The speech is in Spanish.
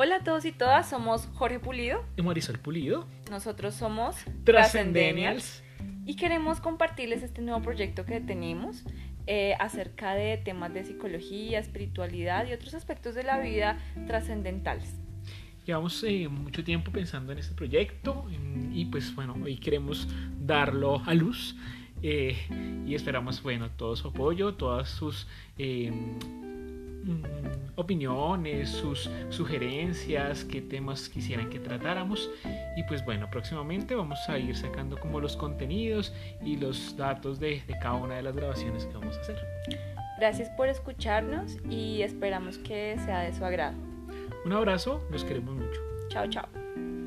Hola a todos y todas, somos Jorge Pulido. Y Marisol Pulido. Nosotros somos Trascendenials. Y queremos compartirles este nuevo proyecto que tenemos eh, acerca de temas de psicología, espiritualidad y otros aspectos de la vida trascendentales. Llevamos eh, mucho tiempo pensando en este proyecto y pues bueno, hoy queremos darlo a luz eh, y esperamos bueno todo su apoyo, todas sus Mm, opiniones, sus sugerencias, qué temas quisieran que tratáramos. Y pues bueno, próximamente vamos a ir sacando como los contenidos y los datos de, de cada una de las grabaciones que vamos a hacer. Gracias por escucharnos y esperamos que sea de su agrado. Un abrazo, los queremos mucho. Chao, chao.